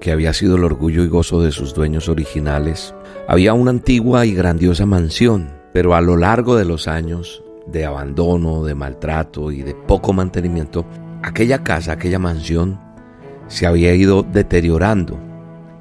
que había sido el orgullo y gozo de sus dueños originales, había una antigua y grandiosa mansión, pero a lo largo de los años de abandono, de maltrato y de poco mantenimiento, aquella casa, aquella mansión, se había ido deteriorando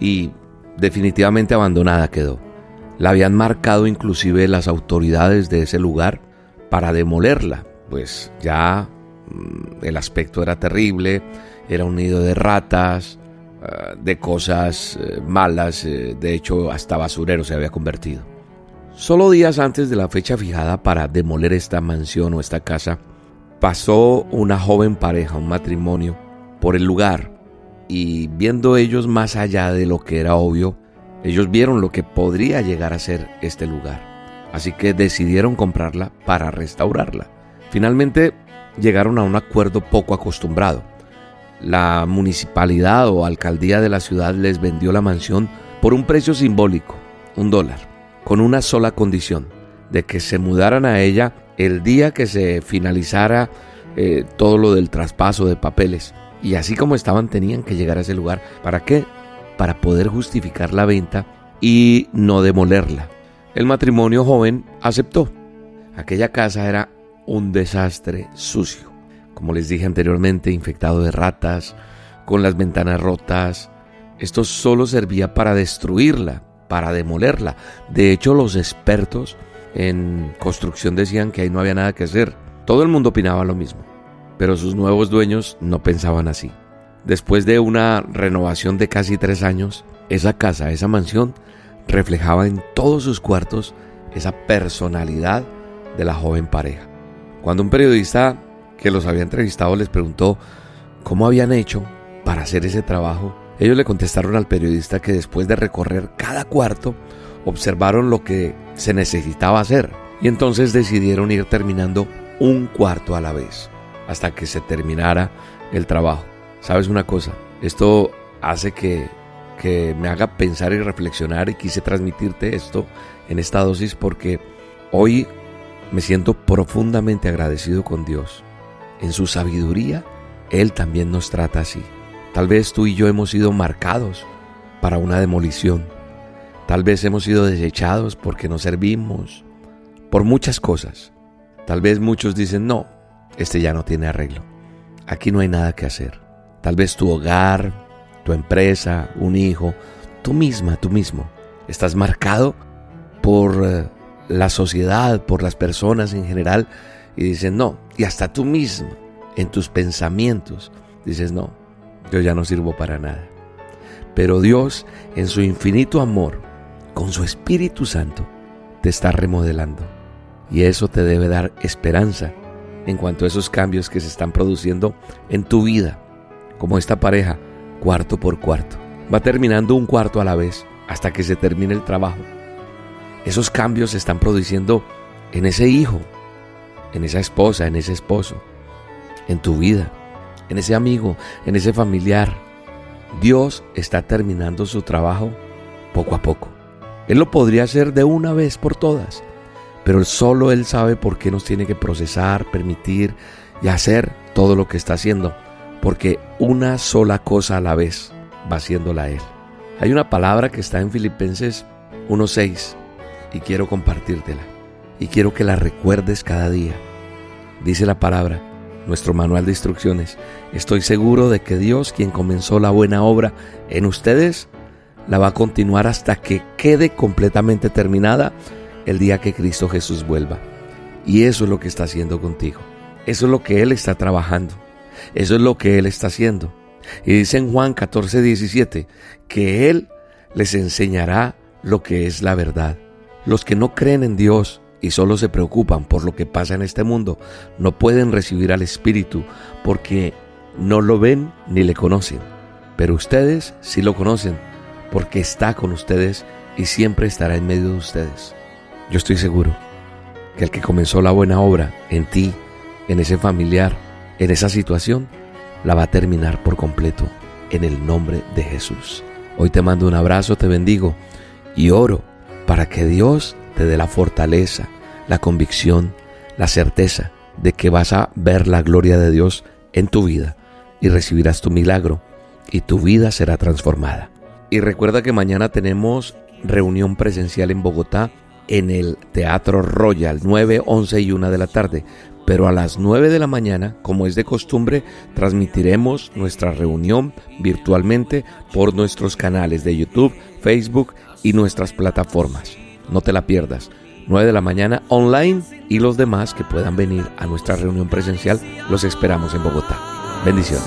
y definitivamente abandonada quedó. La habían marcado inclusive las autoridades de ese lugar para demolerla, pues ya mm, el aspecto era terrible, era un nido de ratas, ah, de cosas eh, malas, eh, de hecho hasta basurero se había convertido. Solo días antes de la fecha fijada para demoler esta mansión o esta casa, pasó una joven pareja, un matrimonio, por el lugar y viendo ellos más allá de lo que era obvio, ellos vieron lo que podría llegar a ser este lugar. Así que decidieron comprarla para restaurarla. Finalmente llegaron a un acuerdo poco acostumbrado. La municipalidad o alcaldía de la ciudad les vendió la mansión por un precio simbólico, un dólar, con una sola condición, de que se mudaran a ella el día que se finalizara eh, todo lo del traspaso de papeles. Y así como estaban tenían que llegar a ese lugar. ¿Para qué? Para poder justificar la venta y no demolerla. El matrimonio joven aceptó. Aquella casa era un desastre sucio. Como les dije anteriormente, infectado de ratas, con las ventanas rotas. Esto solo servía para destruirla, para demolerla. De hecho, los expertos en construcción decían que ahí no había nada que hacer. Todo el mundo opinaba lo mismo pero sus nuevos dueños no pensaban así. Después de una renovación de casi tres años, esa casa, esa mansión, reflejaba en todos sus cuartos esa personalidad de la joven pareja. Cuando un periodista que los había entrevistado les preguntó cómo habían hecho para hacer ese trabajo, ellos le contestaron al periodista que después de recorrer cada cuarto, observaron lo que se necesitaba hacer y entonces decidieron ir terminando un cuarto a la vez hasta que se terminara el trabajo. ¿Sabes una cosa? Esto hace que, que me haga pensar y reflexionar y quise transmitirte esto en esta dosis porque hoy me siento profundamente agradecido con Dios. En su sabiduría, Él también nos trata así. Tal vez tú y yo hemos sido marcados para una demolición. Tal vez hemos sido desechados porque no servimos, por muchas cosas. Tal vez muchos dicen, no, este ya no tiene arreglo. Aquí no hay nada que hacer. Tal vez tu hogar, tu empresa, un hijo, tú misma, tú mismo, estás marcado por eh, la sociedad, por las personas en general y dices no, y hasta tú mismo, en tus pensamientos, dices no, yo ya no sirvo para nada. Pero Dios, en su infinito amor, con su Espíritu Santo, te está remodelando. Y eso te debe dar esperanza en cuanto a esos cambios que se están produciendo en tu vida, como esta pareja, cuarto por cuarto. Va terminando un cuarto a la vez hasta que se termine el trabajo. Esos cambios se están produciendo en ese hijo, en esa esposa, en ese esposo, en tu vida, en ese amigo, en ese familiar. Dios está terminando su trabajo poco a poco. Él lo podría hacer de una vez por todas, pero solo Él sabe por qué nos tiene que procesar, permitir y hacer todo lo que está haciendo, porque una sola cosa a la vez va haciéndola Él. Hay una palabra que está en Filipenses 1.6 y quiero compartírtela y quiero que la recuerdes cada día. Dice la palabra, nuestro manual de instrucciones, estoy seguro de que Dios, quien comenzó la buena obra en ustedes, la va a continuar hasta que quede completamente terminada el día que Cristo Jesús vuelva. Y eso es lo que está haciendo contigo. Eso es lo que Él está trabajando. Eso es lo que Él está haciendo. Y dice en Juan 14, 17, que Él les enseñará lo que es la verdad. Los que no creen en Dios y solo se preocupan por lo que pasa en este mundo, no pueden recibir al Espíritu porque no lo ven ni le conocen. Pero ustedes sí lo conocen porque está con ustedes y siempre estará en medio de ustedes. Yo estoy seguro que el que comenzó la buena obra en ti, en ese familiar, en esa situación, la va a terminar por completo en el nombre de Jesús. Hoy te mando un abrazo, te bendigo y oro para que Dios te dé la fortaleza, la convicción, la certeza de que vas a ver la gloria de Dios en tu vida y recibirás tu milagro y tu vida será transformada. Y recuerda que mañana tenemos reunión presencial en Bogotá en el Teatro Royal 9, 11 y 1 de la tarde. Pero a las 9 de la mañana, como es de costumbre, transmitiremos nuestra reunión virtualmente por nuestros canales de YouTube, Facebook y nuestras plataformas. No te la pierdas. 9 de la mañana online y los demás que puedan venir a nuestra reunión presencial los esperamos en Bogotá. Bendiciones.